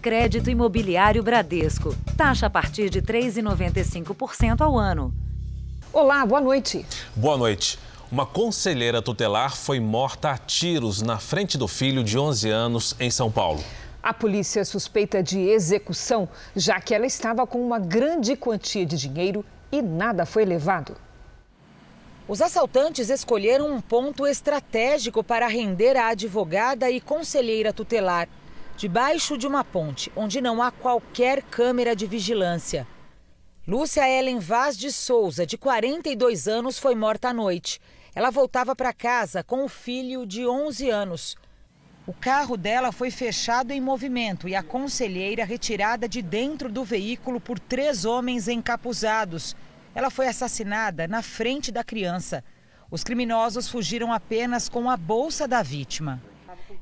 Crédito Imobiliário Bradesco. Taxa a partir de 3,95% ao ano. Olá, boa noite. Boa noite. Uma conselheira tutelar foi morta a tiros na frente do filho de 11 anos em São Paulo. A polícia suspeita de execução, já que ela estava com uma grande quantia de dinheiro e nada foi levado. Os assaltantes escolheram um ponto estratégico para render a advogada e conselheira tutelar, debaixo de uma ponte, onde não há qualquer câmera de vigilância. Lúcia Ellen Vaz de Souza, de 42 anos, foi morta à noite. Ela voltava para casa com o filho de 11 anos. O carro dela foi fechado em movimento e a conselheira retirada de dentro do veículo por três homens encapuzados. Ela foi assassinada na frente da criança. Os criminosos fugiram apenas com a bolsa da vítima.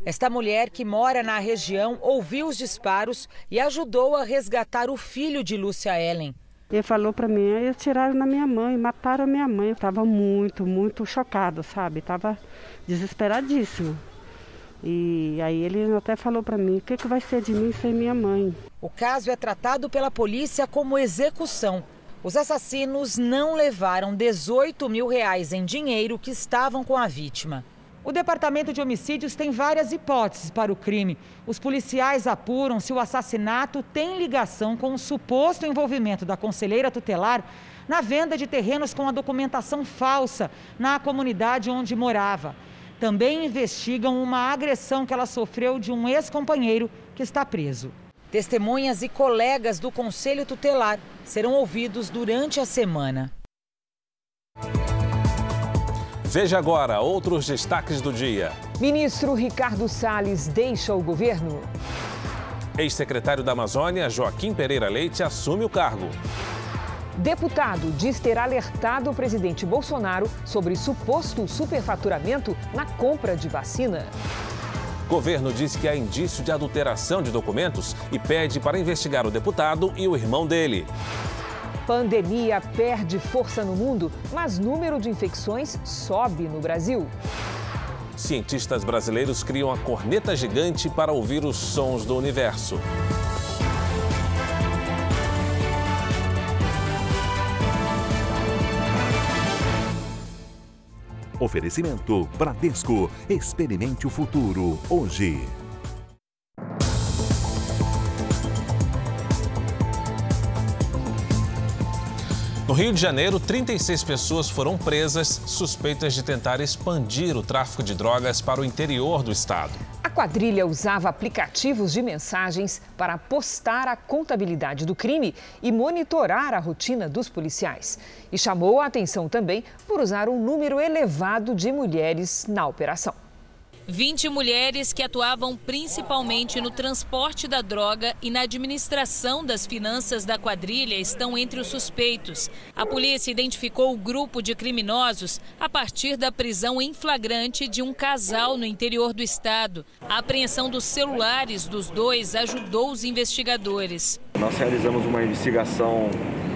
Esta mulher, que mora na região, ouviu os disparos e ajudou a resgatar o filho de Lúcia Ellen. Ele falou para mim, eles tiraram na minha mãe, mataram a minha mãe. Eu estava muito, muito chocado, sabe? Estava desesperadíssimo. E aí ele até falou para mim, o que, que vai ser de mim sem minha mãe? O caso é tratado pela polícia como execução. Os assassinos não levaram 18 mil reais em dinheiro que estavam com a vítima. O Departamento de Homicídios tem várias hipóteses para o crime. Os policiais apuram se o assassinato tem ligação com o suposto envolvimento da conselheira tutelar na venda de terrenos com a documentação falsa na comunidade onde morava. Também investigam uma agressão que ela sofreu de um ex-companheiro que está preso. Testemunhas e colegas do Conselho Tutelar serão ouvidos durante a semana. Veja agora outros destaques do dia. Ministro Ricardo Salles deixa o governo. Ex-secretário da Amazônia, Joaquim Pereira Leite, assume o cargo. Deputado diz ter alertado o presidente Bolsonaro sobre suposto superfaturamento na compra de vacina. Governo diz que há indício de adulteração de documentos e pede para investigar o deputado e o irmão dele. Pandemia perde força no mundo, mas número de infecções sobe no Brasil. Cientistas brasileiros criam a corneta gigante para ouvir os sons do universo. Oferecimento Bradesco. Experimente o futuro hoje. No Rio de Janeiro, 36 pessoas foram presas suspeitas de tentar expandir o tráfico de drogas para o interior do estado. A quadrilha usava aplicativos de mensagens para postar a contabilidade do crime e monitorar a rotina dos policiais. E chamou a atenção também por usar um número elevado de mulheres na operação. 20 mulheres que atuavam principalmente no transporte da droga e na administração das finanças da quadrilha estão entre os suspeitos. A polícia identificou o grupo de criminosos a partir da prisão em flagrante de um casal no interior do estado. A apreensão dos celulares dos dois ajudou os investigadores. Nós realizamos uma investigação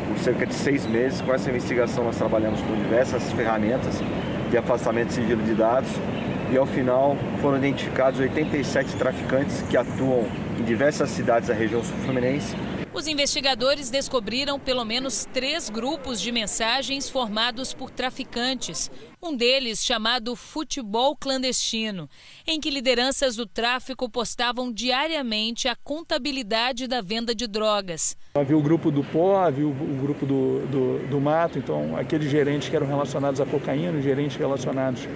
por cerca de seis meses. Com essa investigação, nós trabalhamos com diversas ferramentas de afastamento de sigilo de dados e ao final foram identificados 87 traficantes que atuam em diversas cidades da região sul-fluminense. Os investigadores descobriram pelo menos três grupos de mensagens formados por traficantes. Um deles chamado Futebol Clandestino, em que lideranças do tráfico postavam diariamente a contabilidade da venda de drogas. Havia o grupo do pó, havia o grupo do, do, do mato, então aqueles gerentes que eram relacionados à cocaína, os gerentes relacionados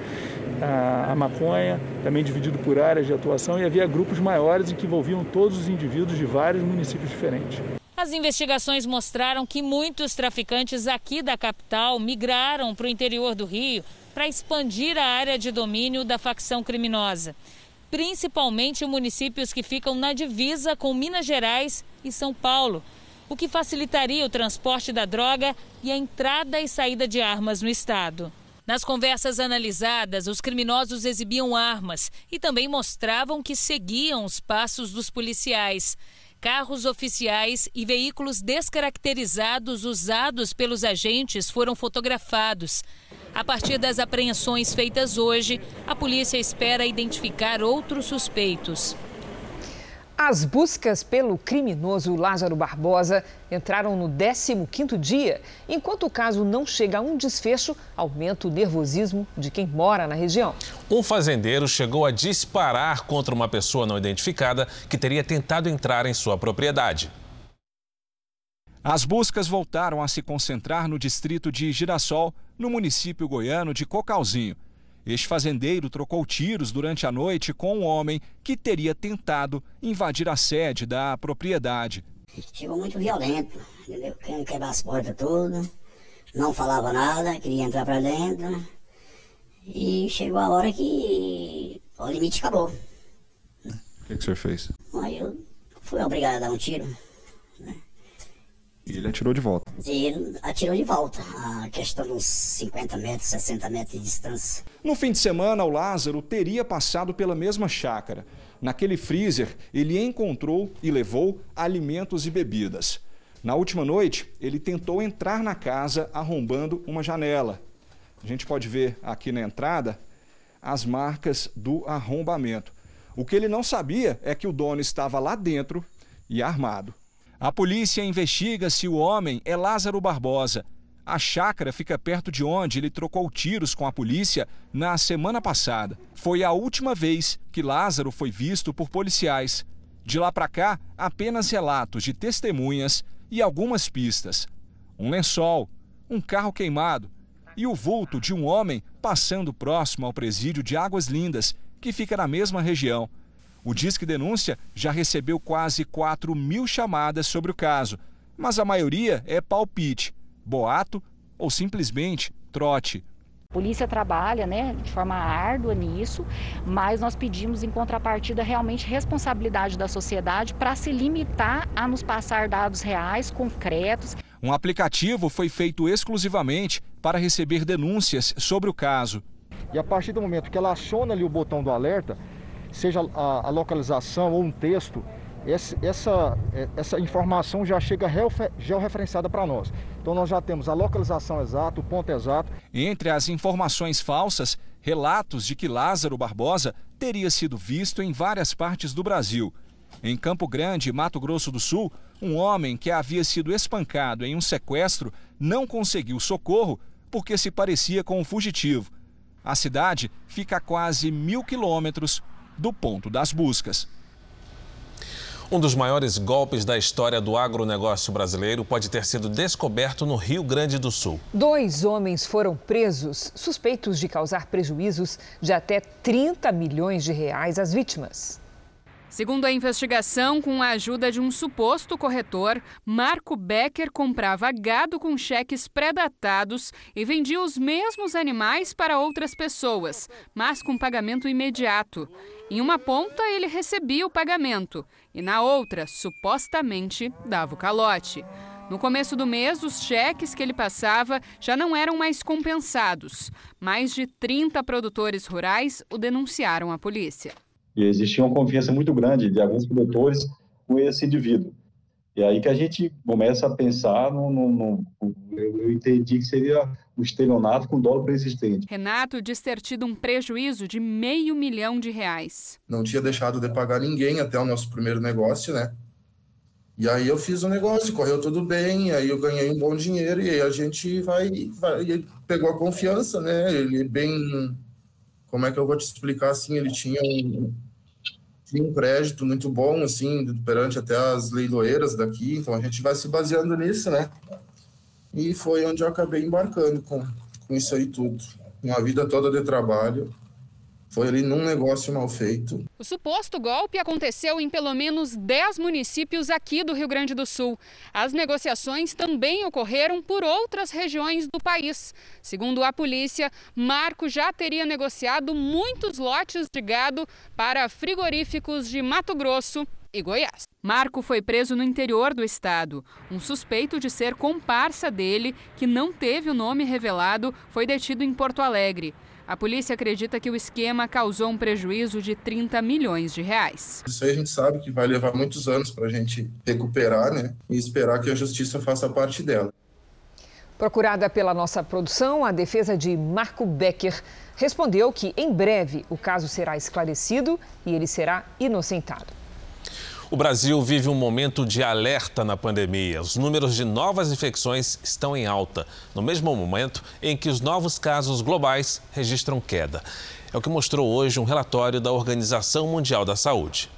a, a, maconha, também dividido por áreas de atuação, e havia grupos maiores em que envolviam todos os indivíduos de vários municípios diferentes. As investigações mostraram que muitos traficantes aqui da capital migraram para o interior do Rio para expandir a área de domínio da facção criminosa, principalmente municípios que ficam na divisa com Minas Gerais e São Paulo, o que facilitaria o transporte da droga e a entrada e saída de armas no estado. Nas conversas analisadas, os criminosos exibiam armas e também mostravam que seguiam os passos dos policiais. Carros oficiais e veículos descaracterizados usados pelos agentes foram fotografados. A partir das apreensões feitas hoje, a polícia espera identificar outros suspeitos. As buscas pelo criminoso Lázaro Barbosa entraram no 15º dia. Enquanto o caso não chega a um desfecho, aumenta o nervosismo de quem mora na região. Um fazendeiro chegou a disparar contra uma pessoa não identificada que teria tentado entrar em sua propriedade. As buscas voltaram a se concentrar no distrito de Girassol, no município goiano de Cocalzinho. Este fazendeiro trocou tiros durante a noite com um homem que teria tentado invadir a sede da propriedade. Chegou muito violento, entendeu? Querendo quebrar as portas todas, não falava nada, queria entrar para dentro. E chegou a hora que o limite acabou. O que, que o senhor fez? Aí eu fui obrigado a dar um tiro. E ele atirou de volta? E ele atirou de volta, a questão de uns 50 metros, 60 metros de distância. No fim de semana, o Lázaro teria passado pela mesma chácara. Naquele freezer, ele encontrou e levou alimentos e bebidas. Na última noite, ele tentou entrar na casa arrombando uma janela. A gente pode ver aqui na entrada as marcas do arrombamento. O que ele não sabia é que o dono estava lá dentro e armado. A polícia investiga se o homem é Lázaro Barbosa. A chácara fica perto de onde ele trocou tiros com a polícia na semana passada. Foi a última vez que Lázaro foi visto por policiais. De lá para cá, apenas relatos de testemunhas e algumas pistas. Um lençol, um carro queimado e o vulto de um homem passando próximo ao presídio de Águas Lindas, que fica na mesma região. O Disque Denúncia já recebeu quase 4 mil chamadas sobre o caso, mas a maioria é palpite, boato ou simplesmente trote. A polícia trabalha né, de forma árdua nisso, mas nós pedimos em contrapartida realmente responsabilidade da sociedade para se limitar a nos passar dados reais, concretos. Um aplicativo foi feito exclusivamente para receber denúncias sobre o caso. E a partir do momento que ela aciona ali o botão do alerta, seja a, a localização ou um texto, esse, essa, é, essa informação já chega georreferenciada para nós. Então nós já temos a localização exata, o ponto exato. Entre as informações falsas, relatos de que Lázaro Barbosa teria sido visto em várias partes do Brasil. Em Campo Grande, Mato Grosso do Sul, um homem que havia sido espancado em um sequestro não conseguiu socorro porque se parecia com um fugitivo. A cidade fica a quase mil quilômetros do ponto das buscas. Um dos maiores golpes da história do agronegócio brasileiro pode ter sido descoberto no Rio Grande do Sul. Dois homens foram presos, suspeitos de causar prejuízos de até 30 milhões de reais às vítimas. Segundo a investigação, com a ajuda de um suposto corretor, Marco Becker comprava gado com cheques pré-datados e vendia os mesmos animais para outras pessoas, mas com pagamento imediato. Em uma ponta, ele recebia o pagamento e na outra, supostamente, dava o calote. No começo do mês, os cheques que ele passava já não eram mais compensados. Mais de 30 produtores rurais o denunciaram à polícia. E existia uma confiança muito grande de alguns produtores com esse indivíduo. E aí que a gente começa a pensar no, no, no eu, eu, entendi que seria o estelionato com dólar persistente. Renato diz ter tido um prejuízo de meio milhão de reais. Não tinha deixado de pagar ninguém até o nosso primeiro negócio, né? E aí eu fiz o negócio, correu tudo bem, aí eu ganhei um bom dinheiro e aí a gente vai, vai ele pegou a confiança, né? Ele bem, como é que eu vou te explicar assim? Ele tinha um, tinha um crédito muito bom, assim, perante até as leiloeiras daqui, então a gente vai se baseando nisso, né? E foi onde eu acabei embarcando com, com isso aí tudo. Uma vida toda de trabalho, foi ali num negócio mal feito. O suposto golpe aconteceu em pelo menos 10 municípios aqui do Rio Grande do Sul. As negociações também ocorreram por outras regiões do país. Segundo a polícia, Marco já teria negociado muitos lotes de gado para frigoríficos de Mato Grosso e Goiás. Marco foi preso no interior do estado. Um suspeito de ser comparsa dele, que não teve o nome revelado, foi detido em Porto Alegre. A polícia acredita que o esquema causou um prejuízo de 30 milhões de reais. Isso aí a gente sabe que vai levar muitos anos para a gente recuperar, né? E esperar que a justiça faça parte dela. Procurada pela nossa produção, a defesa de Marco Becker respondeu que em breve o caso será esclarecido e ele será inocentado. O Brasil vive um momento de alerta na pandemia. Os números de novas infecções estão em alta, no mesmo momento em que os novos casos globais registram queda. É o que mostrou hoje um relatório da Organização Mundial da Saúde.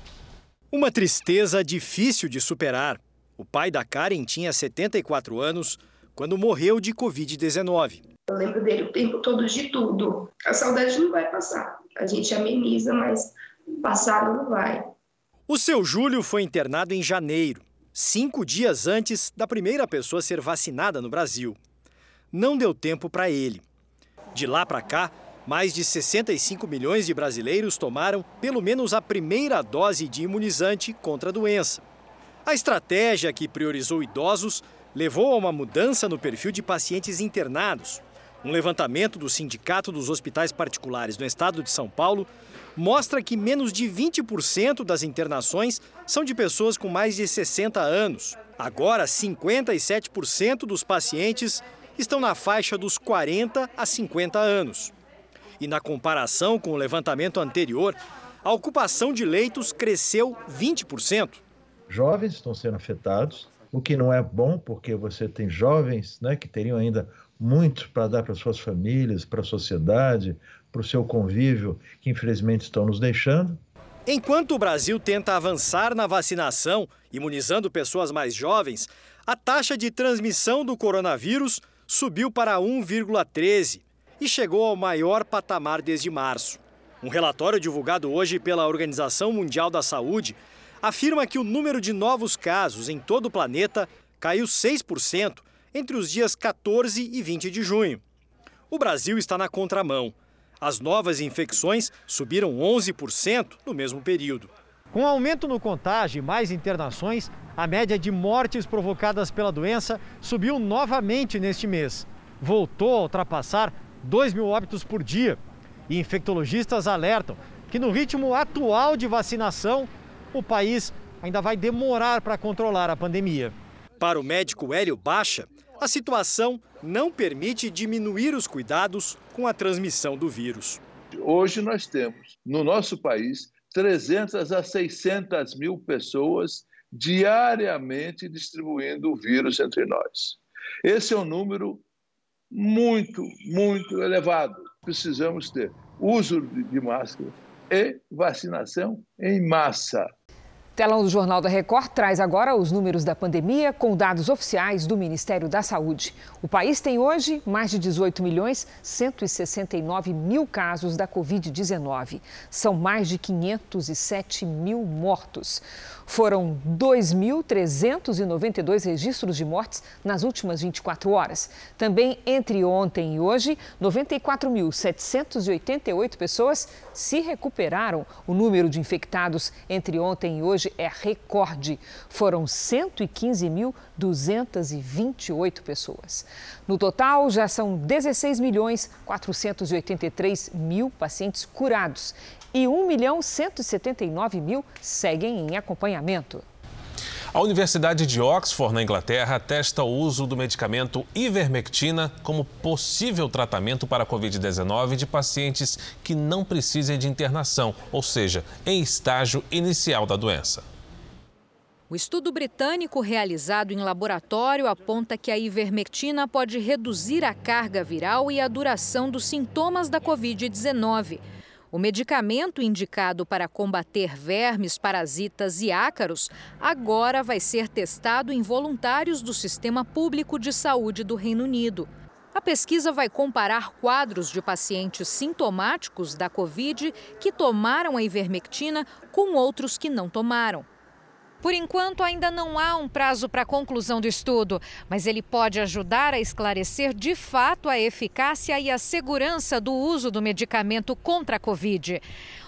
Uma tristeza difícil de superar. O pai da Karen tinha 74 anos quando morreu de Covid-19. Eu lembro dele o tempo todo de tudo. A saudade não vai passar. A gente ameniza, mas passar não vai. O seu Júlio foi internado em janeiro, cinco dias antes da primeira pessoa ser vacinada no Brasil. Não deu tempo para ele. De lá para cá, mais de 65 milhões de brasileiros tomaram pelo menos a primeira dose de imunizante contra a doença. A estratégia que priorizou idosos levou a uma mudança no perfil de pacientes internados. Um levantamento do Sindicato dos Hospitais Particulares no estado de São Paulo mostra que menos de 20% das internações são de pessoas com mais de 60 anos. Agora, 57% dos pacientes estão na faixa dos 40 a 50 anos. E na comparação com o levantamento anterior, a ocupação de leitos cresceu 20%. Jovens estão sendo afetados, o que não é bom, porque você tem jovens né, que teriam ainda muito para dar para suas famílias, para a sociedade, para o seu convívio, que infelizmente estão nos deixando. Enquanto o Brasil tenta avançar na vacinação, imunizando pessoas mais jovens, a taxa de transmissão do coronavírus subiu para 1,13 e chegou ao maior patamar desde março. Um relatório divulgado hoje pela Organização Mundial da Saúde afirma que o número de novos casos em todo o planeta caiu 6% entre os dias 14 e 20 de junho. O Brasil está na contramão. As novas infecções subiram 11% no mesmo período. Com aumento no contágio e mais internações, a média de mortes provocadas pela doença subiu novamente neste mês. Voltou a ultrapassar 2 mil óbitos por dia. E infectologistas alertam que, no ritmo atual de vacinação, o país ainda vai demorar para controlar a pandemia. Para o médico Hélio Baixa, a situação não permite diminuir os cuidados com a transmissão do vírus. Hoje nós temos no nosso país 300 a 600 mil pessoas diariamente distribuindo o vírus entre nós. Esse é um número muito, muito elevado. Precisamos ter uso de máscara e vacinação em massa. Telão do Jornal da Record traz agora os números da pandemia com dados oficiais do Ministério da Saúde. O país tem hoje mais de 18 milhões 169 mil casos da Covid-19. São mais de 507 mil mortos. Foram 2.392 registros de mortes nas últimas 24 horas. Também entre ontem e hoje, 94.788 pessoas se recuperaram. O número de infectados entre ontem e hoje é recorde. Foram 115.228 pessoas. No total, já são 16 milhões 483 mil pacientes curados e 1 milhão 179 mil seguem em acompanhamento. A Universidade de Oxford, na Inglaterra, testa o uso do medicamento ivermectina como possível tratamento para a Covid-19 de pacientes que não precisem de internação, ou seja, em estágio inicial da doença. O estudo britânico realizado em laboratório aponta que a ivermectina pode reduzir a carga viral e a duração dos sintomas da Covid-19. O medicamento indicado para combater vermes, parasitas e ácaros agora vai ser testado em voluntários do Sistema Público de Saúde do Reino Unido. A pesquisa vai comparar quadros de pacientes sintomáticos da Covid que tomaram a ivermectina com outros que não tomaram. Por enquanto, ainda não há um prazo para a conclusão do estudo, mas ele pode ajudar a esclarecer de fato a eficácia e a segurança do uso do medicamento contra a Covid.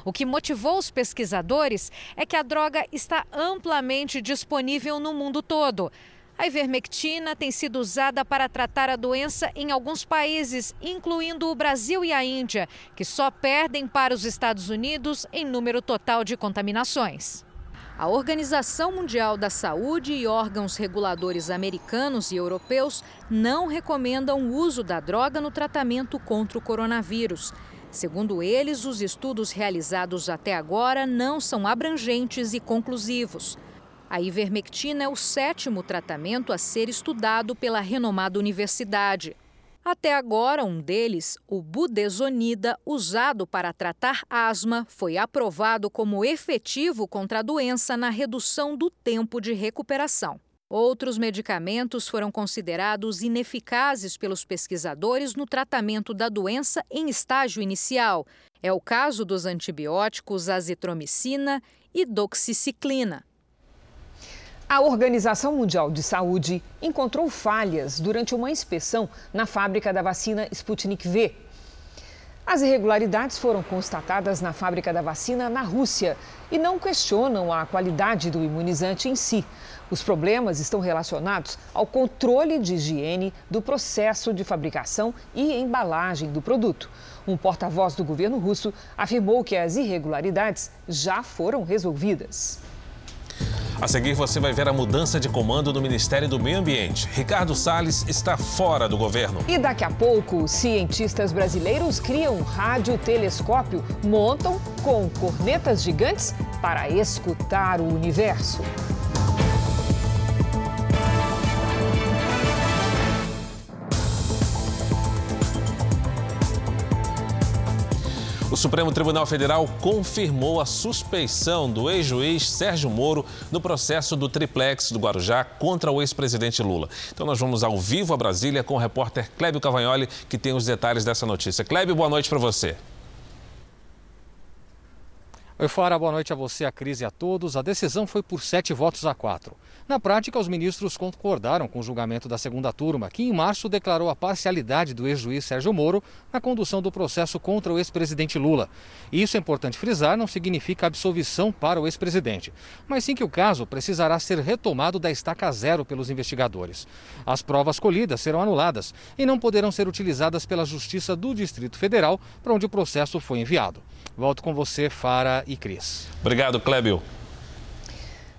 O que motivou os pesquisadores é que a droga está amplamente disponível no mundo todo. A ivermectina tem sido usada para tratar a doença em alguns países, incluindo o Brasil e a Índia, que só perdem para os Estados Unidos em número total de contaminações. A Organização Mundial da Saúde e órgãos reguladores americanos e europeus não recomendam o uso da droga no tratamento contra o coronavírus. Segundo eles, os estudos realizados até agora não são abrangentes e conclusivos. A ivermectina é o sétimo tratamento a ser estudado pela renomada universidade. Até agora, um deles, o budesonida, usado para tratar asma, foi aprovado como efetivo contra a doença na redução do tempo de recuperação. Outros medicamentos foram considerados ineficazes pelos pesquisadores no tratamento da doença em estágio inicial. É o caso dos antibióticos azitromicina e doxiciclina. A Organização Mundial de Saúde encontrou falhas durante uma inspeção na fábrica da vacina Sputnik V. As irregularidades foram constatadas na fábrica da vacina na Rússia e não questionam a qualidade do imunizante em si. Os problemas estão relacionados ao controle de higiene do processo de fabricação e embalagem do produto. Um porta-voz do governo russo afirmou que as irregularidades já foram resolvidas. A seguir, você vai ver a mudança de comando no Ministério do Meio Ambiente. Ricardo Salles está fora do governo. E daqui a pouco, cientistas brasileiros criam um radiotelescópio, montam com cornetas gigantes para escutar o universo. O Supremo Tribunal Federal confirmou a suspeição do ex-juiz Sérgio Moro no processo do triplex do Guarujá contra o ex-presidente Lula. Então nós vamos ao vivo a Brasília com o repórter Clébio Cavagnoli, que tem os detalhes dessa notícia. Clébio, boa noite para você. Oi, Fara, boa noite a você, a Cris e a todos. A decisão foi por sete votos a quatro. Na prática, os ministros concordaram com o julgamento da segunda turma, que em março declarou a parcialidade do ex-juiz Sérgio Moro na condução do processo contra o ex-presidente Lula. E isso é importante frisar, não significa absolvição para o ex-presidente, mas sim que o caso precisará ser retomado da estaca zero pelos investigadores. As provas colhidas serão anuladas e não poderão ser utilizadas pela Justiça do Distrito Federal, para onde o processo foi enviado. Volto com você, Fara e Cris. Obrigado, Clébio.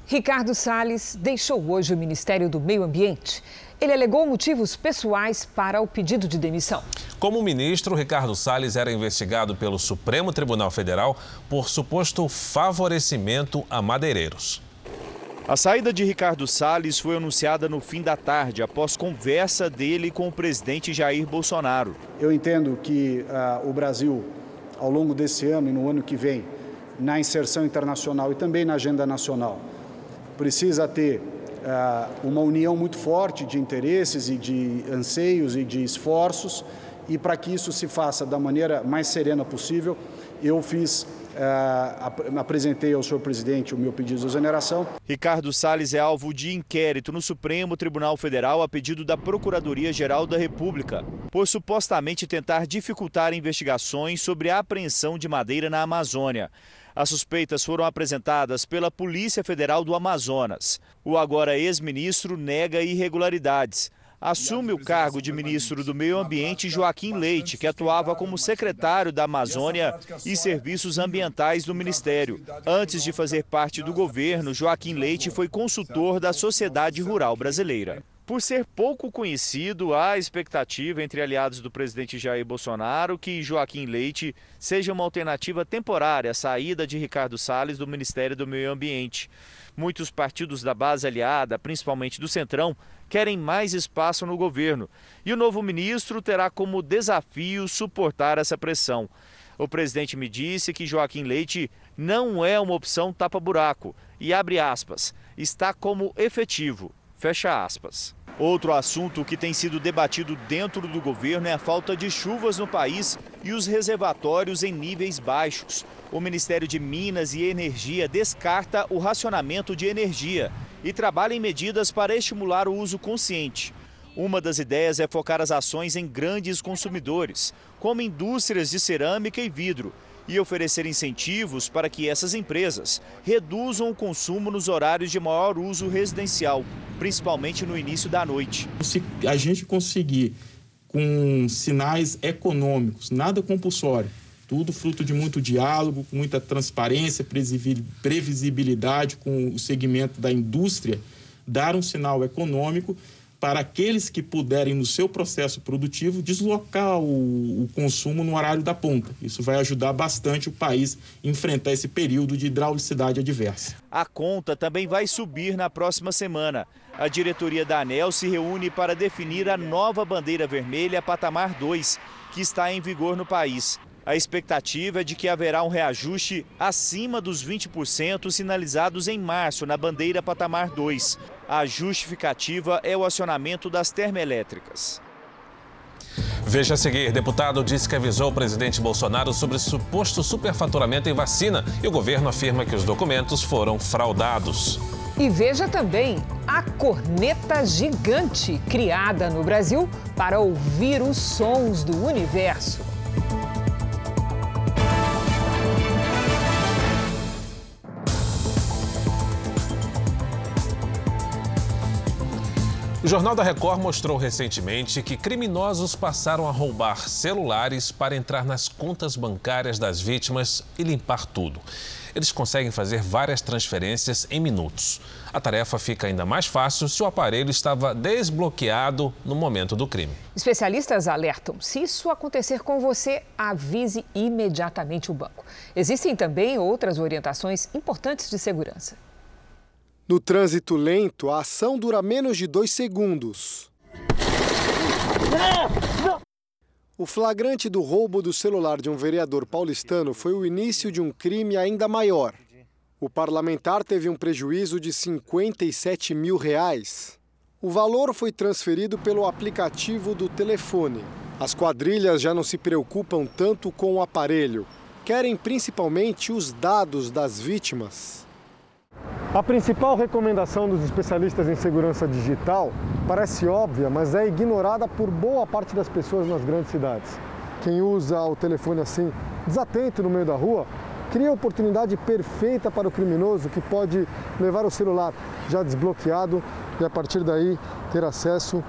Ricardo Salles deixou hoje o Ministério do Meio Ambiente. Ele alegou motivos pessoais para o pedido de demissão. Como ministro, Ricardo Salles era investigado pelo Supremo Tribunal Federal por suposto favorecimento a madeireiros. A saída de Ricardo Salles foi anunciada no fim da tarde, após conversa dele com o presidente Jair Bolsonaro. Eu entendo que uh, o Brasil, ao longo desse ano e no ano que vem, na inserção internacional e também na agenda nacional, precisa ter uh, uma união muito forte de interesses e de anseios e de esforços, e para que isso se faça da maneira mais serena possível, eu fiz Uh, apresentei ao senhor presidente o meu pedido de exoneração. Ricardo Salles é alvo de inquérito no Supremo Tribunal Federal a pedido da Procuradoria-Geral da República, por supostamente tentar dificultar investigações sobre a apreensão de madeira na Amazônia. As suspeitas foram apresentadas pela Polícia Federal do Amazonas. O agora ex-ministro nega irregularidades. Assume o cargo de ministro do Meio Ambiente Joaquim Leite, que atuava como secretário da Amazônia e Serviços Ambientais do Ministério. Antes de fazer parte do governo, Joaquim Leite foi consultor da Sociedade Rural Brasileira. Por ser pouco conhecido, há expectativa entre aliados do presidente Jair Bolsonaro que Joaquim Leite seja uma alternativa temporária à saída de Ricardo Salles do Ministério do Meio Ambiente. Muitos partidos da base aliada, principalmente do Centrão, querem mais espaço no governo e o novo ministro terá como desafio suportar essa pressão. O presidente me disse que Joaquim Leite não é uma opção tapa-buraco e, abre aspas, está como efetivo, fecha aspas. Outro assunto que tem sido debatido dentro do governo é a falta de chuvas no país e os reservatórios em níveis baixos. O Ministério de Minas e Energia descarta o racionamento de energia e trabalha em medidas para estimular o uso consciente. Uma das ideias é focar as ações em grandes consumidores, como indústrias de cerâmica e vidro, e oferecer incentivos para que essas empresas reduzam o consumo nos horários de maior uso residencial, principalmente no início da noite. Se a gente conseguir com sinais econômicos, nada compulsório, tudo fruto de muito diálogo, com muita transparência, previsibilidade com o segmento da indústria, dar um sinal econômico, para aqueles que puderem, no seu processo produtivo, deslocar o, o, consumo no horário da ponta. Isso vai ajudar bastante o país a enfrentar esse período de hidraulicidade adversa. A conta também vai subir na próxima semana. A diretoria da ANEL se reúne para definir a nova bandeira vermelha patamar 2, que está em vigor no país. A expectativa é de que haverá um reajuste acima dos 20% sinalizados em março na bandeira patamar 2. A justificativa é o acionamento das termoelétricas. Veja a seguir, deputado disse que avisou o presidente Bolsonaro sobre suposto superfaturamento em vacina e o governo afirma que os documentos foram fraudados. E veja também a corneta gigante criada no Brasil para ouvir os sons do universo. O Jornal da Record mostrou recentemente que criminosos passaram a roubar celulares para entrar nas contas bancárias das vítimas e limpar tudo. Eles conseguem fazer várias transferências em minutos. A tarefa fica ainda mais fácil se o aparelho estava desbloqueado no momento do crime. Especialistas alertam: se isso acontecer com você, avise imediatamente o banco. Existem também outras orientações importantes de segurança. No trânsito lento, a ação dura menos de dois segundos. O flagrante do roubo do celular de um vereador paulistano foi o início de um crime ainda maior. O parlamentar teve um prejuízo de 57 mil reais. O valor foi transferido pelo aplicativo do telefone. As quadrilhas já não se preocupam tanto com o aparelho, querem principalmente os dados das vítimas. A principal recomendação dos especialistas em segurança digital parece óbvia, mas é ignorada por boa parte das pessoas nas grandes cidades. Quem usa o telefone assim, desatento no meio da rua, cria a oportunidade perfeita para o criminoso que pode levar o celular já desbloqueado e a partir daí ter acesso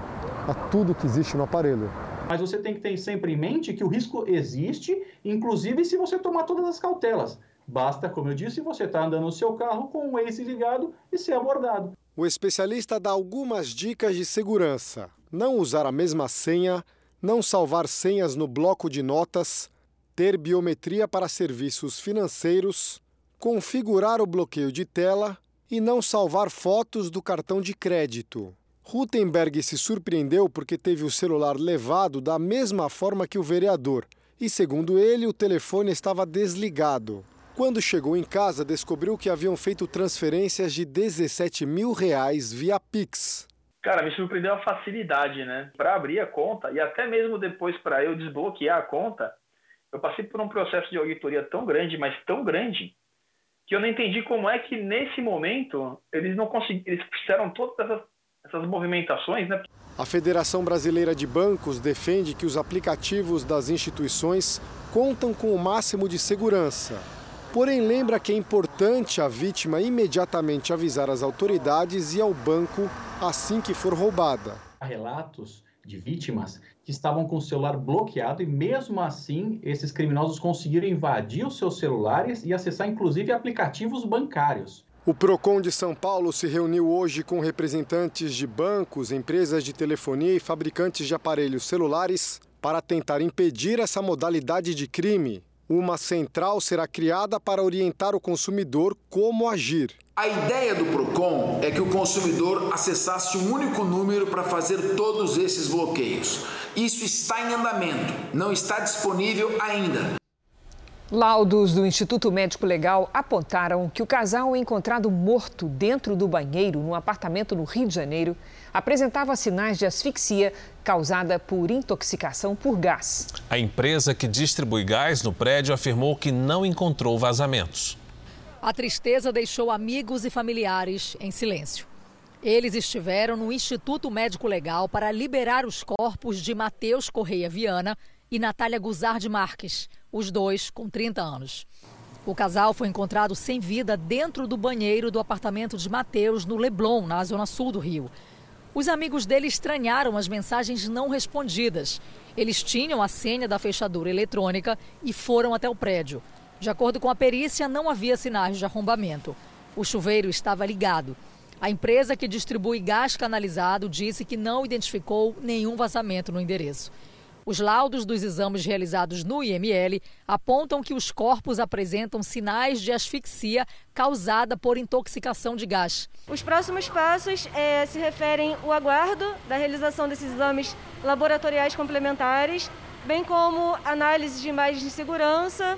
a tudo que existe no aparelho. Mas você tem que ter sempre em mente que o risco existe, inclusive se você tomar todas as cautelas. Basta, como eu disse, você estar tá andando no seu carro com o Waze ligado e ser abordado. O especialista dá algumas dicas de segurança: não usar a mesma senha, não salvar senhas no bloco de notas, ter biometria para serviços financeiros, configurar o bloqueio de tela e não salvar fotos do cartão de crédito. Rutenberg se surpreendeu porque teve o celular levado da mesma forma que o vereador e, segundo ele, o telefone estava desligado. Quando chegou em casa, descobriu que haviam feito transferências de 17 mil reais via Pix. Cara, me surpreendeu a facilidade, né? Para abrir a conta e até mesmo depois para eu desbloquear a conta, eu passei por um processo de auditoria tão grande, mas tão grande, que eu não entendi como é que nesse momento eles não conseguiram, eles fizeram todas essas, essas movimentações, né? A Federação Brasileira de Bancos defende que os aplicativos das instituições contam com o máximo de segurança Porém, lembra que é importante a vítima imediatamente avisar as autoridades e ao banco assim que for roubada. Há relatos de vítimas que estavam com o celular bloqueado e, mesmo assim, esses criminosos conseguiram invadir os seus celulares e acessar, inclusive, aplicativos bancários. O Procon de São Paulo se reuniu hoje com representantes de bancos, empresas de telefonia e fabricantes de aparelhos celulares para tentar impedir essa modalidade de crime. Uma central será criada para orientar o consumidor como agir. A ideia do Procon é que o consumidor acessasse um único número para fazer todos esses bloqueios. Isso está em andamento, não está disponível ainda. Laudos do Instituto Médico Legal apontaram que o casal encontrado morto dentro do banheiro no apartamento no Rio de Janeiro apresentava sinais de asfixia causada por intoxicação por gás. A empresa que distribui gás no prédio afirmou que não encontrou vazamentos. A tristeza deixou amigos e familiares em silêncio. Eles estiveram no Instituto Médico Legal para liberar os corpos de Matheus Correia Viana e Natália Guzard Marques, os dois com 30 anos. O casal foi encontrado sem vida dentro do banheiro do apartamento de Matheus, no Leblon, na zona sul do Rio. Os amigos dele estranharam as mensagens não respondidas. Eles tinham a senha da fechadura eletrônica e foram até o prédio. De acordo com a perícia, não havia sinais de arrombamento. O chuveiro estava ligado. A empresa que distribui gás canalizado disse que não identificou nenhum vazamento no endereço. Os laudos dos exames realizados no IML apontam que os corpos apresentam sinais de asfixia causada por intoxicação de gás. Os próximos passos é, se referem ao aguardo da realização desses exames laboratoriais complementares, bem como análise de imagens de segurança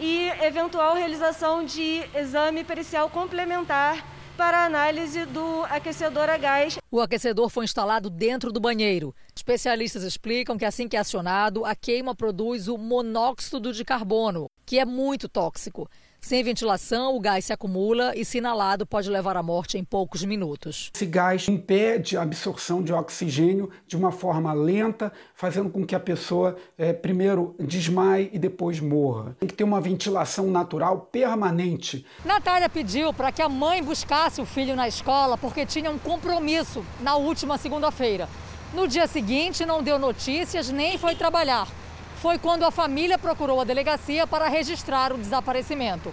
e eventual realização de exame pericial complementar para análise do aquecedor a gás. O aquecedor foi instalado dentro do banheiro. Especialistas explicam que assim que é acionado, a queima produz o monóxido de carbono, que é muito tóxico. Sem ventilação, o gás se acumula e, se inalado, pode levar à morte em poucos minutos. Esse gás impede a absorção de oxigênio de uma forma lenta, fazendo com que a pessoa é, primeiro desmaie e depois morra. Tem que ter uma ventilação natural permanente. Natália pediu para que a mãe buscasse o filho na escola porque tinha um compromisso na última segunda-feira. No dia seguinte, não deu notícias nem foi trabalhar foi quando a família procurou a delegacia para registrar o desaparecimento.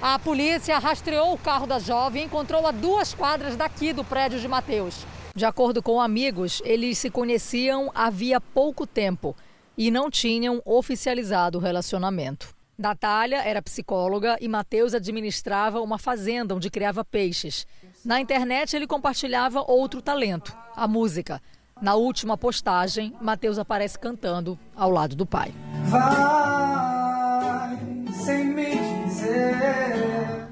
A polícia rastreou o carro da jovem e encontrou a duas quadras daqui do prédio de Mateus. De acordo com amigos, eles se conheciam havia pouco tempo e não tinham oficializado o relacionamento. Natália era psicóloga e Mateus administrava uma fazenda onde criava peixes. Na internet, ele compartilhava outro talento, a música. Na última postagem, Mateus aparece cantando ao lado do pai. Vai sem me dizer.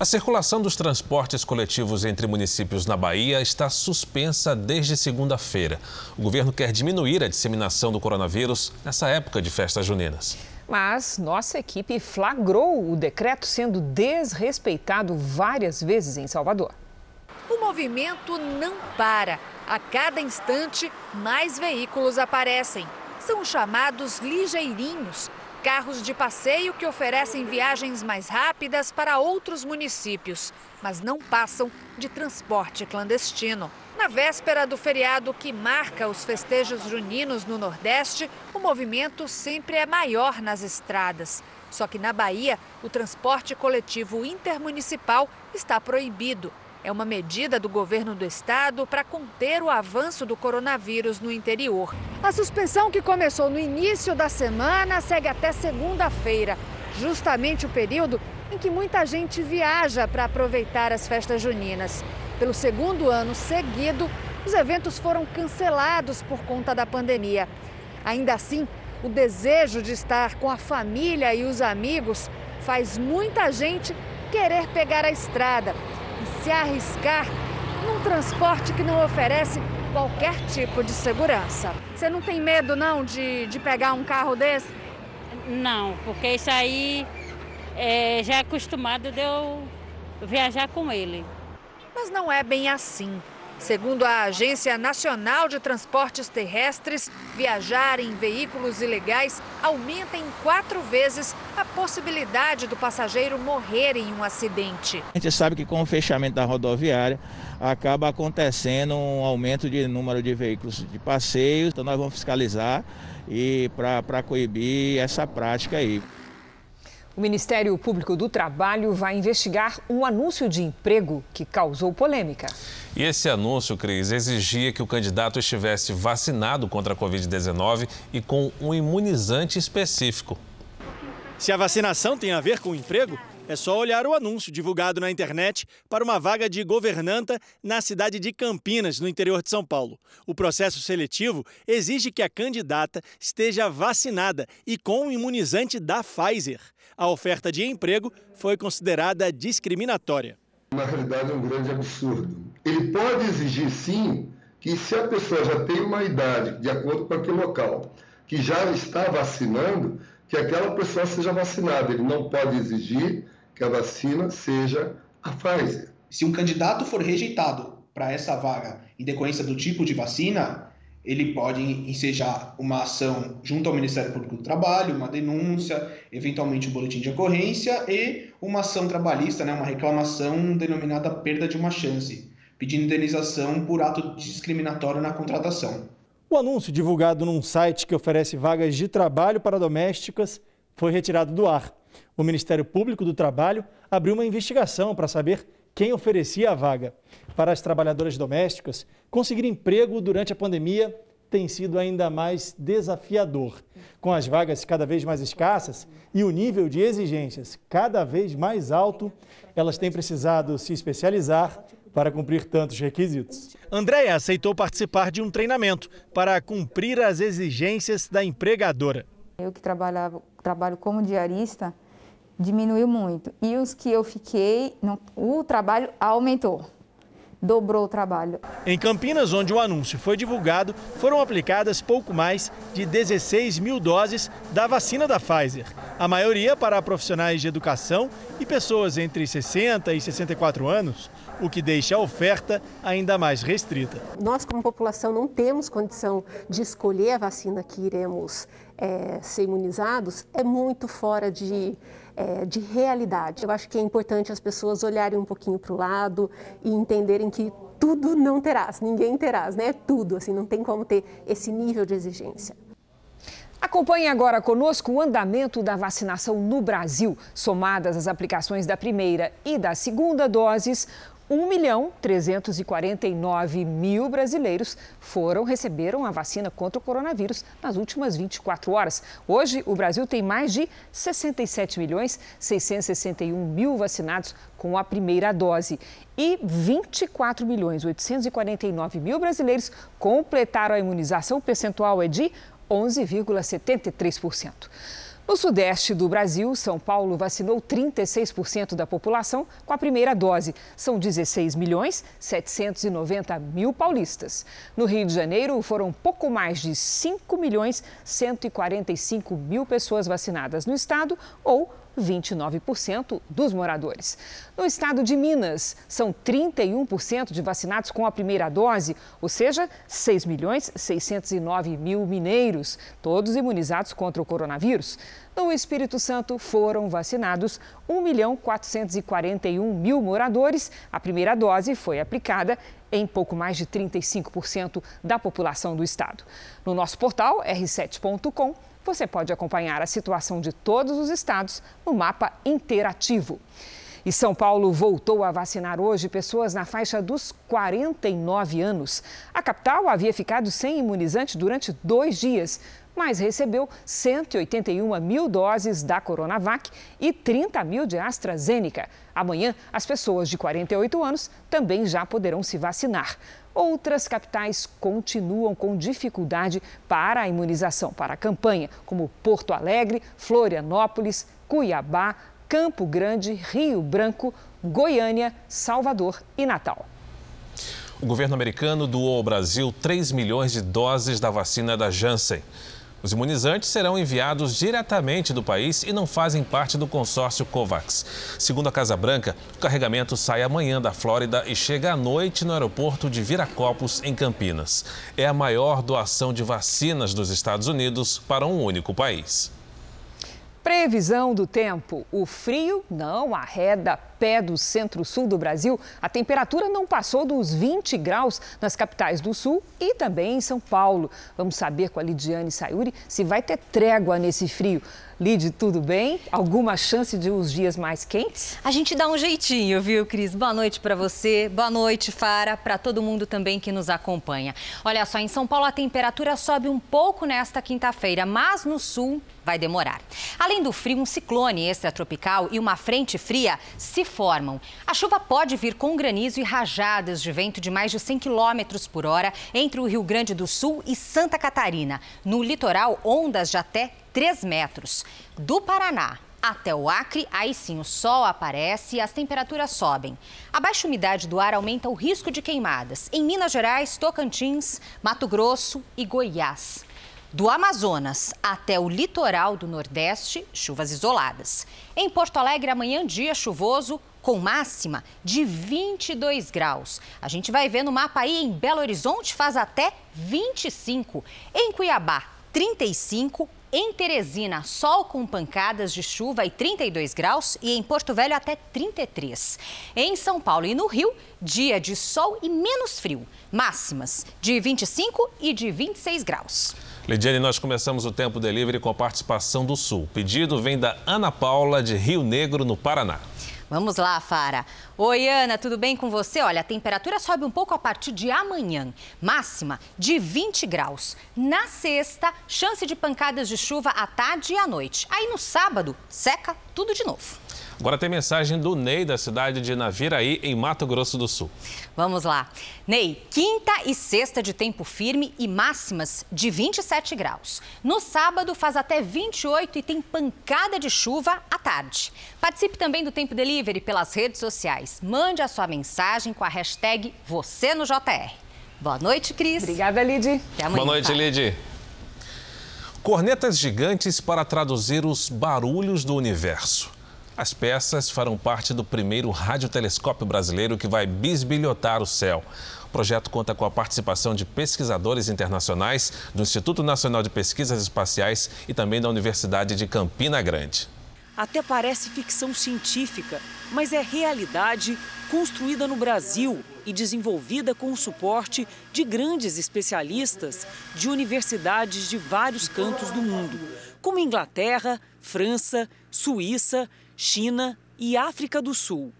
A circulação dos transportes coletivos entre municípios na Bahia está suspensa desde segunda-feira. O governo quer diminuir a disseminação do coronavírus nessa época de festas juninas. Mas nossa equipe flagrou o decreto sendo desrespeitado várias vezes em Salvador. O movimento não para. A cada instante, mais veículos aparecem. São chamados ligeirinhos, carros de passeio que oferecem viagens mais rápidas para outros municípios, mas não passam de transporte clandestino. Na véspera do feriado que marca os festejos juninos no Nordeste, o movimento sempre é maior nas estradas. Só que na Bahia, o transporte coletivo intermunicipal está proibido é uma medida do governo do estado para conter o avanço do coronavírus no interior. A suspensão que começou no início da semana segue até segunda-feira, justamente o período em que muita gente viaja para aproveitar as festas juninas. Pelo segundo ano seguido, os eventos foram cancelados por conta da pandemia. Ainda assim, o desejo de estar com a família e os amigos faz muita gente querer pegar a estrada se arriscar num transporte que não oferece qualquer tipo de segurança. Você não tem medo não de, de pegar um carro desse? Não, porque isso aí é, já é acostumado de eu viajar com ele. Mas não é bem assim. Segundo a Agência Nacional de Transportes Terrestres, viajar em veículos ilegais aumenta em quatro vezes a possibilidade do passageiro morrer em um acidente. A gente sabe que com o fechamento da rodoviária acaba acontecendo um aumento de número de veículos de passeio, então nós vamos fiscalizar e para coibir essa prática aí. O Ministério Público do Trabalho vai investigar um anúncio de emprego que causou polêmica. E esse anúncio, Cris, exigia que o candidato estivesse vacinado contra a Covid-19 e com um imunizante específico. Se a vacinação tem a ver com o emprego, é só olhar o anúncio divulgado na internet para uma vaga de governanta na cidade de Campinas, no interior de São Paulo. O processo seletivo exige que a candidata esteja vacinada e com o imunizante da Pfizer a oferta de emprego foi considerada discriminatória. Na realidade, é um grande absurdo. Ele pode exigir, sim, que se a pessoa já tem uma idade, de acordo com aquele local, que já está vacinando, que aquela pessoa seja vacinada. Ele não pode exigir que a vacina seja a Pfizer. Se um candidato for rejeitado para essa vaga em decorrência do tipo de vacina, ele pode ensejar uma ação junto ao Ministério Público do Trabalho, uma denúncia, eventualmente um boletim de ocorrência e uma ação trabalhista, né, uma reclamação denominada perda de uma chance, pedindo indenização por ato discriminatório na contratação. O anúncio divulgado num site que oferece vagas de trabalho para domésticas foi retirado do ar. O Ministério Público do Trabalho abriu uma investigação para saber quem oferecia a vaga. Para as trabalhadoras domésticas, conseguir emprego durante a pandemia tem sido ainda mais desafiador. Com as vagas cada vez mais escassas e o nível de exigências cada vez mais alto, elas têm precisado se especializar para cumprir tantos requisitos. Andréia aceitou participar de um treinamento para cumprir as exigências da empregadora. Eu que trabalhava, trabalho como diarista, diminuiu muito. E os que eu fiquei, não, o trabalho aumentou dobrou o trabalho. Em Campinas, onde o anúncio foi divulgado, foram aplicadas pouco mais de 16 mil doses da vacina da Pfizer. A maioria para profissionais de educação e pessoas entre 60 e 64 anos, o que deixa a oferta ainda mais restrita. Nós, como população, não temos condição de escolher a vacina que iremos é, ser imunizados, é muito fora de é, de realidade. Eu acho que é importante as pessoas olharem um pouquinho para o lado e entenderem que tudo não terás, ninguém terás, né? Tudo, assim, não tem como ter esse nível de exigência. Acompanhe agora conosco o andamento da vacinação no Brasil. Somadas as aplicações da primeira e da segunda doses, 1 milhão 349 mil brasileiros foram receberam a vacina contra o coronavírus nas últimas 24 horas. Hoje, o Brasil tem mais de 67 milhões 661 mil vacinados com a primeira dose e 24 milhões 849 mil brasileiros completaram a imunização. O percentual é de 11,73%. No sudeste do Brasil, São Paulo vacinou 36% da população com a primeira dose. São 16 milhões 790 mil paulistas. No Rio de Janeiro, foram pouco mais de 5 milhões 145 mil pessoas vacinadas no estado, ou 29% dos moradores. No estado de Minas, são 31% de vacinados com a primeira dose, ou seja, 6 milhões 609 mil mineiros, todos imunizados contra o coronavírus. No Espírito Santo foram vacinados 1 milhão 441 mil moradores. A primeira dose foi aplicada em pouco mais de 35% da população do estado. No nosso portal r7.com você pode acompanhar a situação de todos os estados no mapa interativo. E São Paulo voltou a vacinar hoje pessoas na faixa dos 49 anos. A capital havia ficado sem imunizante durante dois dias, mas recebeu 181 mil doses da Coronavac e 30 mil de AstraZeneca. Amanhã, as pessoas de 48 anos também já poderão se vacinar. Outras capitais continuam com dificuldade para a imunização para a campanha, como Porto Alegre, Florianópolis, Cuiabá, Campo Grande, Rio Branco, Goiânia, Salvador e Natal. O governo americano doou ao Brasil 3 milhões de doses da vacina da Janssen. Os imunizantes serão enviados diretamente do país e não fazem parte do consórcio COVAX. Segundo a Casa Branca, o carregamento sai amanhã da Flórida e chega à noite no aeroporto de Viracopos, em Campinas. É a maior doação de vacinas dos Estados Unidos para um único país. Previsão do tempo: o frio não arreda pé do centro-sul do Brasil. A temperatura não passou dos 20 graus nas capitais do sul e também em São Paulo. Vamos saber com a Lidiane Sayuri se vai ter trégua nesse frio. Lid, tudo bem? Alguma chance de uns dias mais quentes? A gente dá um jeitinho, viu, Cris? Boa noite para você, boa noite, Fara, para todo mundo também que nos acompanha. Olha só, em São Paulo a temperatura sobe um pouco nesta quinta-feira, mas no sul vai demorar. Além do frio, um ciclone extratropical e uma frente fria se formam. A chuva pode vir com granizo e rajadas de vento de mais de 100 km por hora entre o Rio Grande do Sul e Santa Catarina. No litoral, ondas de até 3 metros. Do Paraná até o Acre, aí sim o sol aparece e as temperaturas sobem. A baixa umidade do ar aumenta o risco de queimadas em Minas Gerais, Tocantins, Mato Grosso e Goiás. Do Amazonas até o litoral do Nordeste, chuvas isoladas. Em Porto Alegre, amanhã, dia chuvoso, com máxima de 22 graus. A gente vai ver no mapa aí em Belo Horizonte faz até 25. Em Cuiabá, 35 em Teresina, sol com pancadas de chuva e 32 graus e em Porto Velho até 33. Em São Paulo e no Rio, dia de sol e menos frio, máximas de 25 e de 26 graus. Lidiane, nós começamos o Tempo Delivery com a participação do Sul. O pedido vem da Ana Paula, de Rio Negro, no Paraná. Vamos lá, Fara. Oi, Ana, tudo bem com você? Olha, a temperatura sobe um pouco a partir de amanhã. Máxima de 20 graus. Na sexta, chance de pancadas de chuva à tarde e à noite. Aí no sábado, seca tudo de novo. Agora tem mensagem do Ney, da cidade de Naviraí, em Mato Grosso do Sul. Vamos lá. Ney, quinta e sexta de tempo firme e máximas de 27 graus. No sábado faz até 28 e tem pancada de chuva à tarde. Participe também do Tempo Delivery pelas redes sociais. Mande a sua mensagem com a hashtag você no JR. Boa noite, Cris. Obrigada, Lid. Até amanhã. Boa noite, tá? Lid. Cornetas gigantes para traduzir os barulhos do universo. As peças farão parte do primeiro radiotelescópio brasileiro que vai bisbilhotar o céu. O projeto conta com a participação de pesquisadores internacionais do Instituto Nacional de Pesquisas Espaciais e também da Universidade de Campina Grande. Até parece ficção científica, mas é realidade construída no Brasil e desenvolvida com o suporte de grandes especialistas de universidades de vários cantos do mundo, como Inglaterra, França, Suíça China e África do Sul.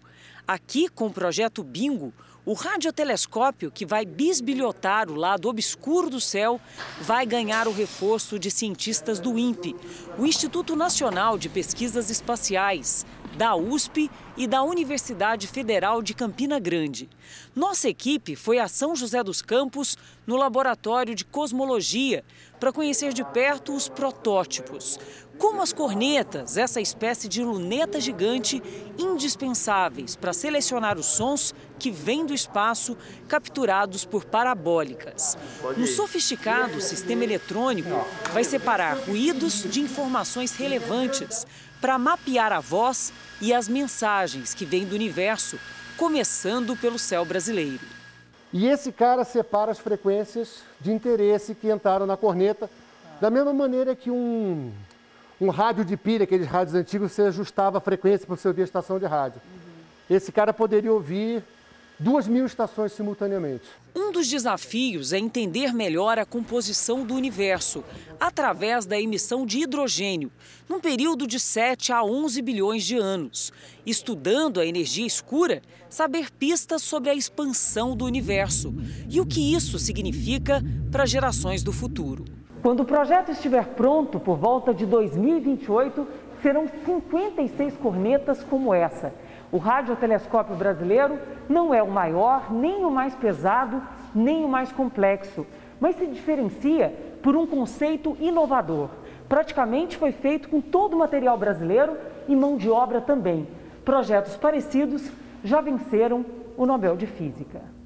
Aqui, com o projeto Bingo, o radiotelescópio que vai bisbilhotar o lado obscuro do céu vai ganhar o reforço de cientistas do INPE, o Instituto Nacional de Pesquisas Espaciais, da USP e da Universidade Federal de Campina Grande. Nossa equipe foi a São José dos Campos, no Laboratório de Cosmologia, para conhecer de perto os protótipos. Como as cornetas, essa espécie de luneta gigante indispensáveis para selecionar os sons que vêm do espaço capturados por parabólicas. Um sofisticado sistema eletrônico vai separar ruídos de informações relevantes para mapear a voz e as mensagens que vêm do universo, começando pelo céu brasileiro. E esse cara separa as frequências de interesse que entraram na corneta, da mesma maneira que um um rádio de pilha, aqueles rádios antigos, você ajustava a frequência para você ouvir a estação de rádio. Uhum. Esse cara poderia ouvir duas mil estações simultaneamente. Um dos desafios é entender melhor a composição do universo através da emissão de hidrogênio, num período de 7 a 11 bilhões de anos. Estudando a energia escura, saber pistas sobre a expansão do universo e o que isso significa para gerações do futuro. Quando o projeto estiver pronto, por volta de 2028, serão 56 cornetas como essa. O radiotelescópio brasileiro não é o maior, nem o mais pesado, nem o mais complexo, mas se diferencia por um conceito inovador. Praticamente foi feito com todo o material brasileiro e mão de obra também. Projetos parecidos já venceram o Nobel de Física.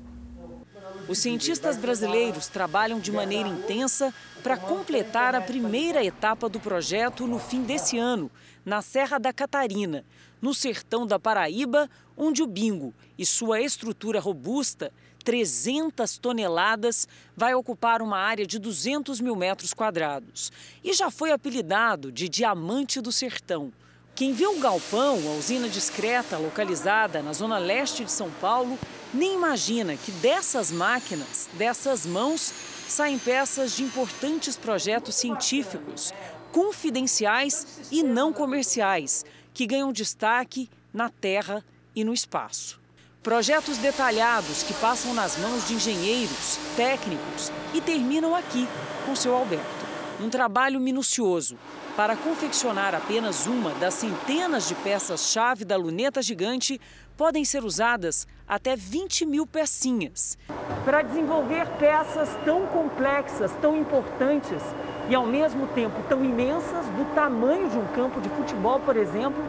Os cientistas brasileiros trabalham de maneira intensa para completar a primeira etapa do projeto no fim desse ano, na Serra da Catarina, no sertão da Paraíba, onde o bingo e sua estrutura robusta, 300 toneladas, vai ocupar uma área de 200 mil metros quadrados. E já foi apelidado de Diamante do Sertão. Quem vê o galpão, a usina discreta localizada na zona leste de São Paulo, nem imagina que dessas máquinas, dessas mãos, saem peças de importantes projetos científicos, confidenciais e não comerciais, que ganham destaque na Terra e no espaço. Projetos detalhados que passam nas mãos de engenheiros, técnicos e terminam aqui com seu Alberto. Um trabalho minucioso para confeccionar apenas uma das centenas de peças-chave da luneta gigante podem ser usadas até 20 mil pecinhas. Para desenvolver peças tão complexas, tão importantes e ao mesmo tempo tão imensas, do tamanho de um campo de futebol, por exemplo,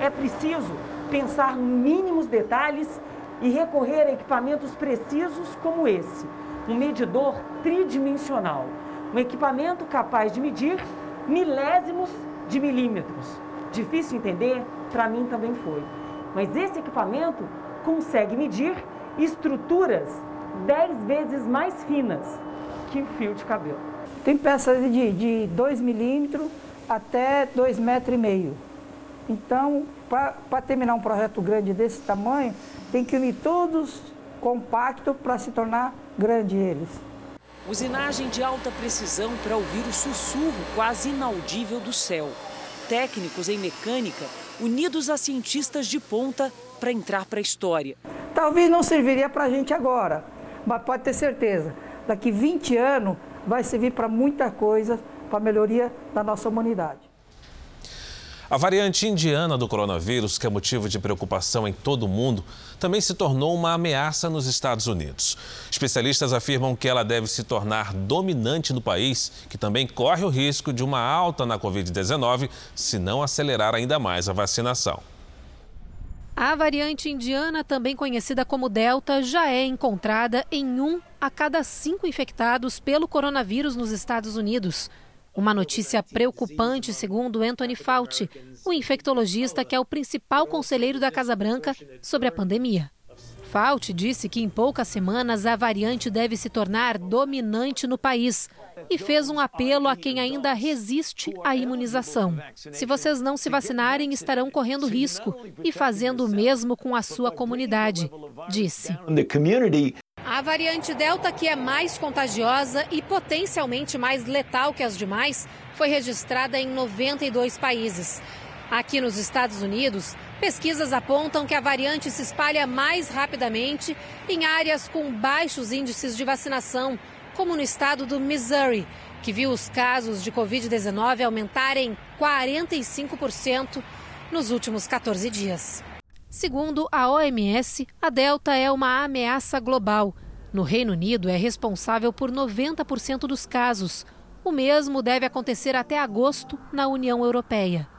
é preciso pensar mínimos detalhes e recorrer a equipamentos precisos como esse, um medidor tridimensional, um equipamento capaz de medir milésimos de milímetros. Difícil entender? Para mim também foi. Mas esse equipamento consegue medir estruturas 10 vezes mais finas que um fio de cabelo. Tem peças de 2 milímetros até 2,5 metros. E meio. Então, para terminar um projeto grande desse tamanho, tem que unir todos compacto para se tornar grande eles. Usinagem de alta precisão para ouvir o sussurro quase inaudível do céu. Técnicos em mecânica unidos a cientistas de ponta para entrar para a história. Talvez não serviria para a gente agora, mas pode ter certeza, daqui 20 anos vai servir para muita coisa, para a melhoria da nossa humanidade. A variante indiana do coronavírus, que é motivo de preocupação em todo o mundo, também se tornou uma ameaça nos Estados Unidos. Especialistas afirmam que ela deve se tornar dominante no país, que também corre o risco de uma alta na Covid-19 se não acelerar ainda mais a vacinação. A variante indiana, também conhecida como Delta, já é encontrada em um a cada cinco infectados pelo coronavírus nos Estados Unidos. Uma notícia preocupante, segundo Anthony Fauci, o infectologista que é o principal conselheiro da Casa Branca sobre a pandemia. Fauci disse que em poucas semanas a variante deve se tornar dominante no país e fez um apelo a quem ainda resiste à imunização. Se vocês não se vacinarem, estarão correndo risco e fazendo o mesmo com a sua comunidade, disse. A variante Delta, que é mais contagiosa e potencialmente mais letal que as demais, foi registrada em 92 países. Aqui nos Estados Unidos, pesquisas apontam que a variante se espalha mais rapidamente em áreas com baixos índices de vacinação, como no estado do Missouri, que viu os casos de Covid-19 aumentarem 45% nos últimos 14 dias. Segundo a OMS, a Delta é uma ameaça global. No Reino Unido, é responsável por 90% dos casos. O mesmo deve acontecer até agosto na União Europeia.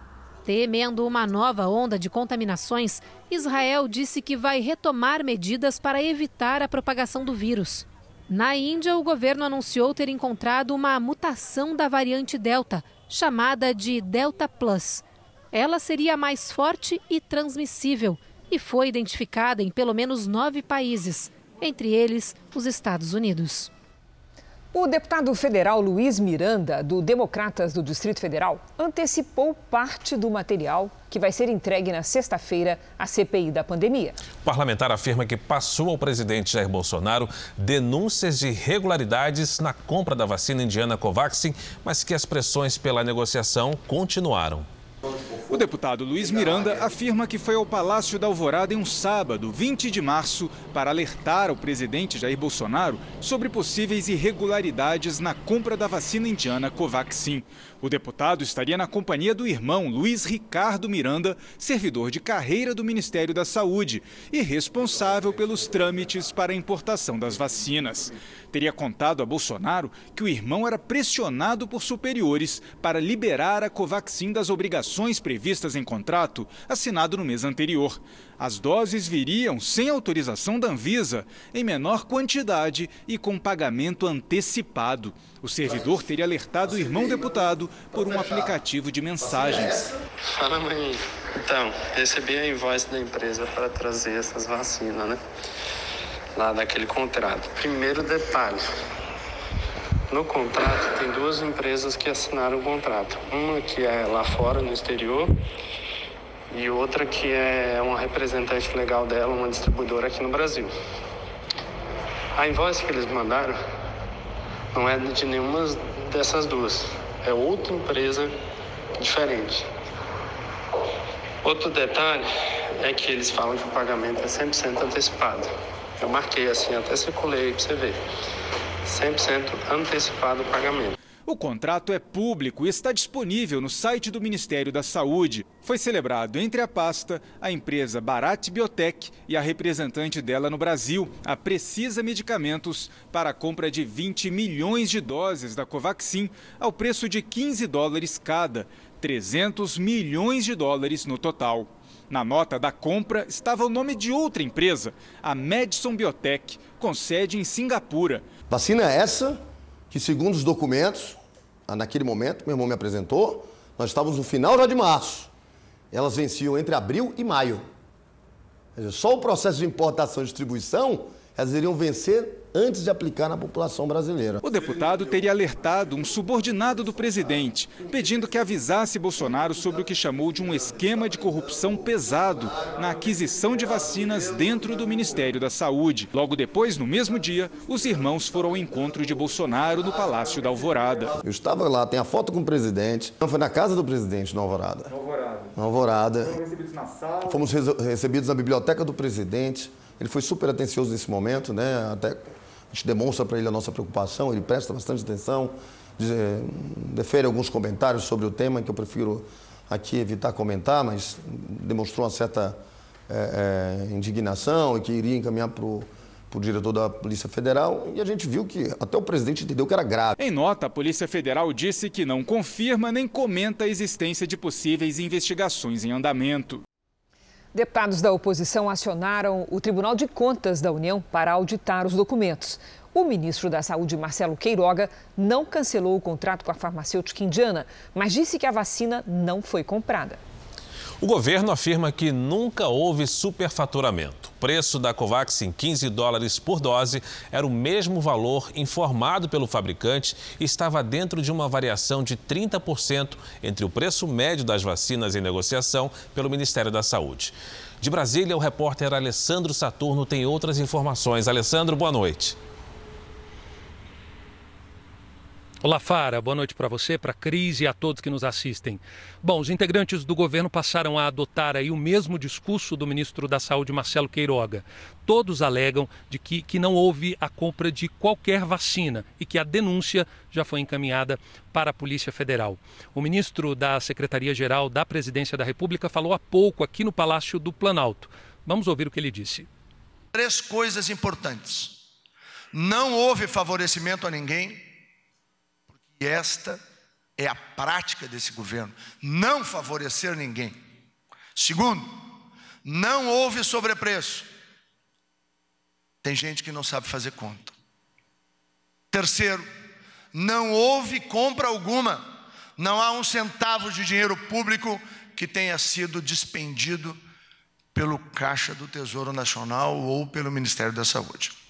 Temendo uma nova onda de contaminações, Israel disse que vai retomar medidas para evitar a propagação do vírus. Na Índia, o governo anunciou ter encontrado uma mutação da variante Delta, chamada de Delta Plus. Ela seria mais forte e transmissível e foi identificada em pelo menos nove países, entre eles os Estados Unidos. O deputado federal Luiz Miranda, do Democratas do Distrito Federal, antecipou parte do material que vai ser entregue na sexta-feira à CPI da pandemia. O parlamentar afirma que passou ao presidente Jair Bolsonaro denúncias de irregularidades na compra da vacina indiana Covaxin, mas que as pressões pela negociação continuaram. O deputado Luiz Miranda afirma que foi ao Palácio da Alvorada em um sábado, 20 de março, para alertar o presidente Jair Bolsonaro sobre possíveis irregularidades na compra da vacina indiana Covaxin. O deputado estaria na companhia do irmão Luiz Ricardo Miranda, servidor de carreira do Ministério da Saúde e responsável pelos trâmites para a importação das vacinas. Teria contado a Bolsonaro que o irmão era pressionado por superiores para liberar a Covaxin das obrigações previstas em contrato assinado no mês anterior. As doses viriam sem autorização da Anvisa, em menor quantidade e com pagamento antecipado. O servidor teria alertado o irmão deputado por um aplicativo de mensagens. Fala, mãe. Então, recebi a invoice da empresa para trazer essas vacinas, né? Lá daquele contrato. Primeiro detalhe. No contrato tem duas empresas que assinaram o contrato. Uma que é lá fora, no exterior, e outra que é uma representante legal dela, uma distribuidora aqui no Brasil. A invoice que eles mandaram não é de nenhuma dessas duas, é outra empresa diferente. Outro detalhe é que eles falam que o pagamento é 100% antecipado. Eu marquei assim, até circulei para você ver. 100% antecipado o pagamento. O contrato é público e está disponível no site do Ministério da Saúde. Foi celebrado entre a pasta, a empresa Barat Biotech e a representante dela no Brasil, a Precisa Medicamentos, para a compra de 20 milhões de doses da Covaxin ao preço de 15 dólares cada, 300 milhões de dólares no total. Na nota da compra estava o nome de outra empresa, a Madison Biotech, com sede em Singapura. Vacina essa que, segundo os documentos, naquele momento, meu irmão me apresentou, nós estávamos no final já de março. Elas venciam entre abril e maio. Só o processo de importação e distribuição elas iriam vencer antes de aplicar na população brasileira. O deputado teria alertado um subordinado do presidente, pedindo que avisasse Bolsonaro sobre o que chamou de um esquema de corrupção pesado na aquisição de vacinas dentro do Ministério da Saúde. Logo depois, no mesmo dia, os irmãos foram ao encontro de Bolsonaro no Palácio da Alvorada. Eu estava lá, tem a foto com o presidente. Não, foi na casa do presidente, na Alvorada. Na Alvorada. Na Alvorada. Foram recebidos na sala. Fomos recebidos na biblioteca do presidente. Ele foi super atencioso nesse momento, né? Até a gente demonstra para ele a nossa preocupação, ele presta bastante atenção, defere alguns comentários sobre o tema que eu prefiro aqui evitar comentar, mas demonstrou uma certa é, é, indignação e que iria encaminhar para o o diretor da Polícia Federal e a gente viu que até o presidente entendeu que era grave. Em nota, a Polícia Federal disse que não confirma nem comenta a existência de possíveis investigações em andamento. Deputados da oposição acionaram o Tribunal de Contas da União para auditar os documentos. O ministro da Saúde, Marcelo Queiroga, não cancelou o contrato com a farmacêutica indiana, mas disse que a vacina não foi comprada. O governo afirma que nunca houve superfaturamento. O preço da Covaxin, 15 dólares por dose, era o mesmo valor informado pelo fabricante e estava dentro de uma variação de 30% entre o preço médio das vacinas em negociação pelo Ministério da Saúde. De Brasília, o repórter Alessandro Saturno tem outras informações. Alessandro, boa noite. Olá, Fara. Boa noite para você, para a Cris e a todos que nos assistem. Bom, os integrantes do governo passaram a adotar aí o mesmo discurso do ministro da Saúde, Marcelo Queiroga. Todos alegam de que, que não houve a compra de qualquer vacina e que a denúncia já foi encaminhada para a Polícia Federal. O ministro da Secretaria-Geral da Presidência da República falou há pouco aqui no Palácio do Planalto. Vamos ouvir o que ele disse. Três coisas importantes. Não houve favorecimento a ninguém esta é a prática desse governo: não favorecer ninguém. Segundo, não houve sobrepreço. Tem gente que não sabe fazer conta. Terceiro, não houve compra alguma. Não há um centavo de dinheiro público que tenha sido despendido pelo Caixa do Tesouro Nacional ou pelo Ministério da Saúde.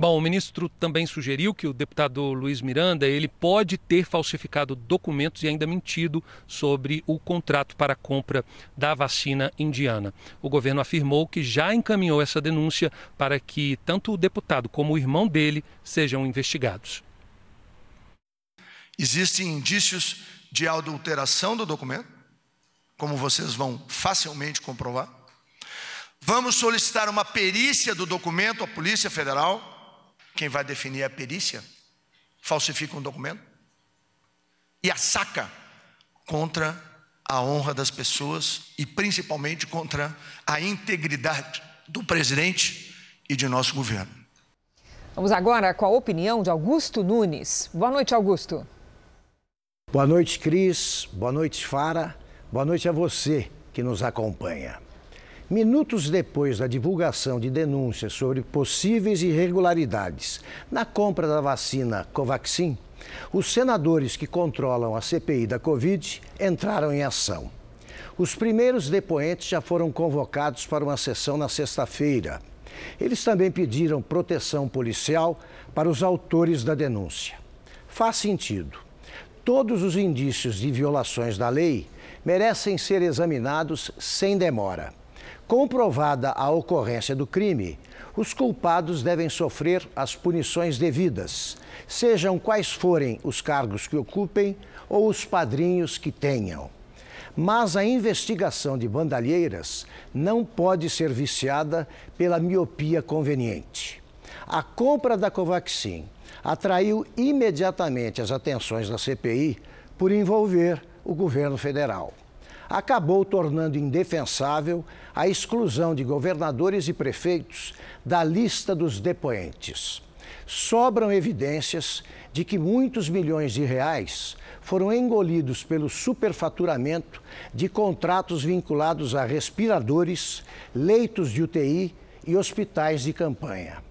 Bom, o ministro também sugeriu que o deputado Luiz Miranda ele pode ter falsificado documentos e ainda mentido sobre o contrato para a compra da vacina indiana. O governo afirmou que já encaminhou essa denúncia para que tanto o deputado como o irmão dele sejam investigados. Existem indícios de adulteração do documento, como vocês vão facilmente comprovar. Vamos solicitar uma perícia do documento à Polícia Federal quem vai definir é a perícia, falsifica um documento e a saca contra a honra das pessoas e principalmente contra a integridade do presidente e de nosso governo. Vamos agora com a opinião de Augusto Nunes. Boa noite, Augusto. Boa noite, Cris. Boa noite, Fara. Boa noite a você que nos acompanha. Minutos depois da divulgação de denúncias sobre possíveis irregularidades na compra da vacina Covaxin, os senadores que controlam a CPI da Covid entraram em ação. Os primeiros depoentes já foram convocados para uma sessão na sexta-feira. Eles também pediram proteção policial para os autores da denúncia. Faz sentido. Todos os indícios de violações da lei merecem ser examinados sem demora. Comprovada a ocorrência do crime, os culpados devem sofrer as punições devidas, sejam quais forem os cargos que ocupem ou os padrinhos que tenham. Mas a investigação de bandalheiras não pode ser viciada pela miopia conveniente. A compra da Covaxin atraiu imediatamente as atenções da CPI por envolver o governo federal acabou tornando indefensável a exclusão de governadores e prefeitos da lista dos depoentes. Sobram evidências de que muitos milhões de reais foram engolidos pelo superfaturamento de contratos vinculados a respiradores, leitos de UTI e hospitais de campanha.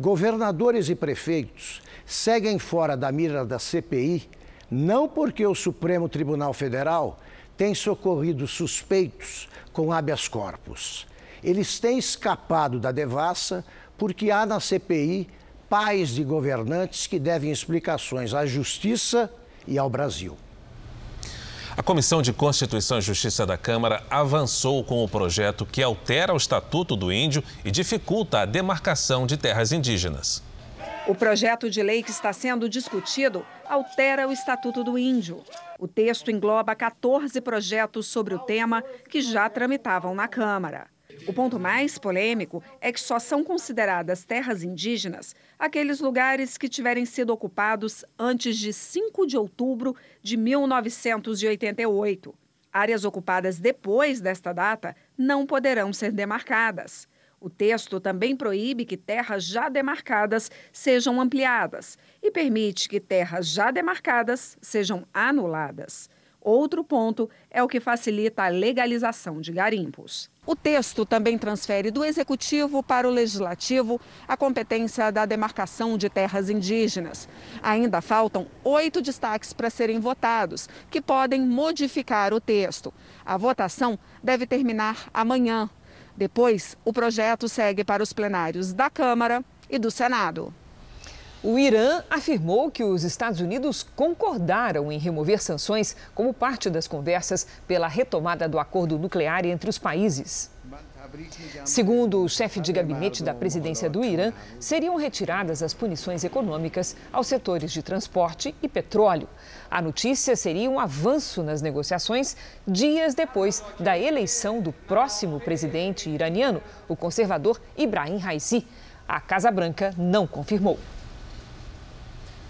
Governadores e prefeitos seguem fora da mira da CPI não porque o Supremo Tribunal Federal tem socorrido suspeitos com habeas corpus. Eles têm escapado da devassa porque há na CPI pais de governantes que devem explicações à justiça e ao Brasil. A Comissão de Constituição e Justiça da Câmara avançou com o projeto que altera o Estatuto do Índio e dificulta a demarcação de terras indígenas. O projeto de lei que está sendo discutido altera o Estatuto do Índio. O texto engloba 14 projetos sobre o tema que já tramitavam na Câmara. O ponto mais polêmico é que só são consideradas terras indígenas aqueles lugares que tiverem sido ocupados antes de 5 de outubro de 1988. Áreas ocupadas depois desta data não poderão ser demarcadas. O texto também proíbe que terras já demarcadas sejam ampliadas e permite que terras já demarcadas sejam anuladas. Outro ponto é o que facilita a legalização de garimpos. O texto também transfere do Executivo para o Legislativo a competência da demarcação de terras indígenas. Ainda faltam oito destaques para serem votados, que podem modificar o texto. A votação deve terminar amanhã. Depois, o projeto segue para os plenários da Câmara e do Senado. O Irã afirmou que os Estados Unidos concordaram em remover sanções como parte das conversas pela retomada do acordo nuclear entre os países. Segundo o chefe de gabinete da presidência do Irã, seriam retiradas as punições econômicas aos setores de transporte e petróleo. A notícia seria um avanço nas negociações dias depois da eleição do próximo presidente iraniano, o conservador Ibrahim Raisi. A Casa Branca não confirmou.